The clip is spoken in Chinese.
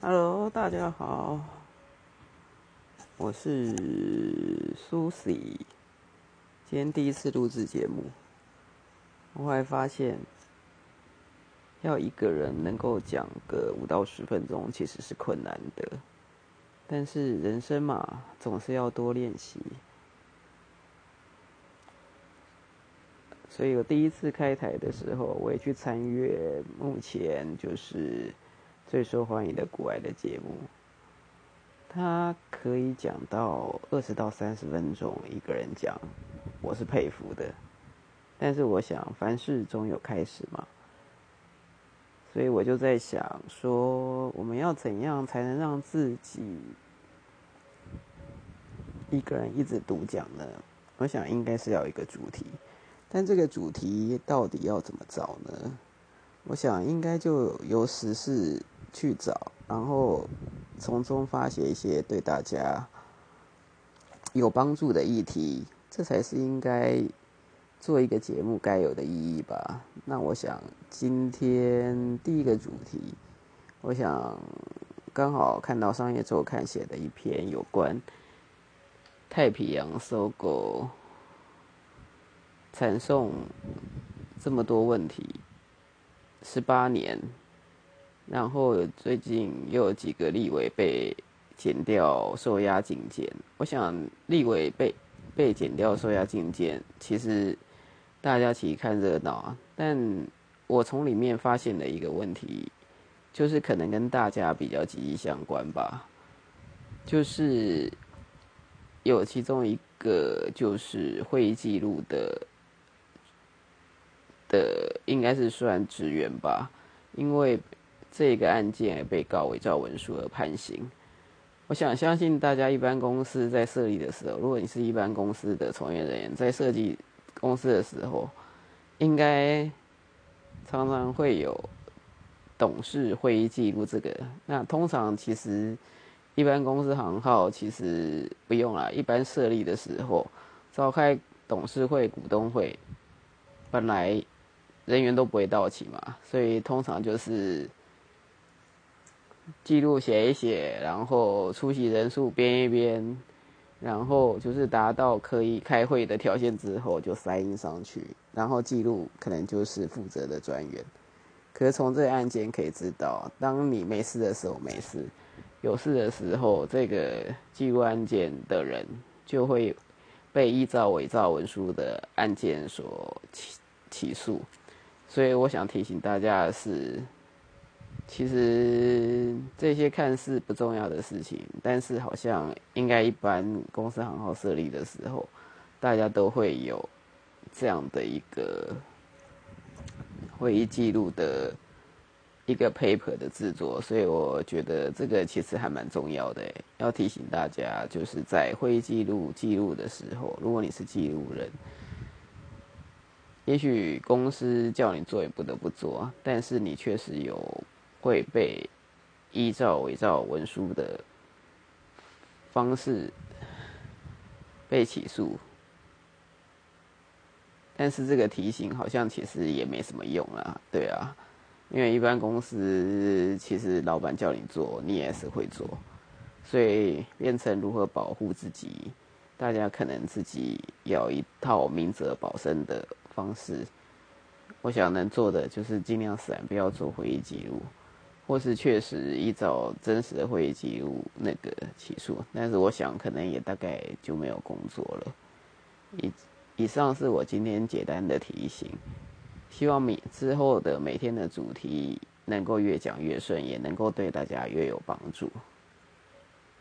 Hello，大家好，我是苏 i 今天第一次录制节目，我后来发现，要一个人能够讲个五到十分钟，其实是困难的。但是人生嘛，总是要多练习。所以我第一次开台的时候，我也去参阅目前就是最受欢迎的古外的节目。他可以讲到二十到三十分钟一个人讲，我是佩服的。但是我想凡事总有开始嘛，所以我就在想说，我们要怎样才能让自己一个人一直独讲呢？我想应该是要一个主题。但这个主题到底要怎么找呢？我想应该就由时事去找，然后从中发现一些对大家有帮助的议题，这才是应该做一个节目该有的意义吧。那我想今天第一个主题，我想刚好看到《商业周刊》写的一篇有关太平洋搜狗。传送这么多问题，十八年，然后最近又有几个立委被减掉受压警戒。我想立委被被减掉受压警戒，其实大家其实看热闹啊。但我从里面发现的一个问题，就是可能跟大家比较息息相关吧，就是有其中一个就是会议记录的。的应该是算职员吧，因为这个案件被告伪造文书而判刑。我想相信大家一般公司在设立的时候，如果你是一般公司的从业人员，在设计公司的时候，应该常常会有董事会议记录这个。那通常其实一般公司行号其实不用了，一般设立的时候召开董事会、股东会，本来。人员都不会到齐嘛，所以通常就是记录写一写，然后出席人数编一编，然后就是达到可以开会的条件之后就塞印上去，然后记录可能就是负责的专员。可是从这个案件可以知道，当你没事的时候没事，有事的时候，这个记录案件的人就会被依照伪造文书的案件所起起诉。所以我想提醒大家的是，其实这些看似不重要的事情，但是好像应该一般公司行号设立的时候，大家都会有这样的一个会议记录的一个 paper 的制作。所以我觉得这个其实还蛮重要的，要提醒大家，就是在会议记录记录的时候，如果你是记录人。也许公司叫你做也不得不做，但是你确实有会被依照伪造文书的方式被起诉，但是这个提醒好像其实也没什么用啊，对啊，因为一般公司其实老板叫你做，你也是会做，所以变成如何保护自己，大家可能自己有一套明哲保身的。方式，我想能做的就是尽量闪，不要做会议记录，或是确实依照真实的会议记录那个起诉。但是我想可能也大概就没有工作了。以以上是我今天简单的提醒，希望每之后的每天的主题能够越讲越顺，也能够对大家越有帮助。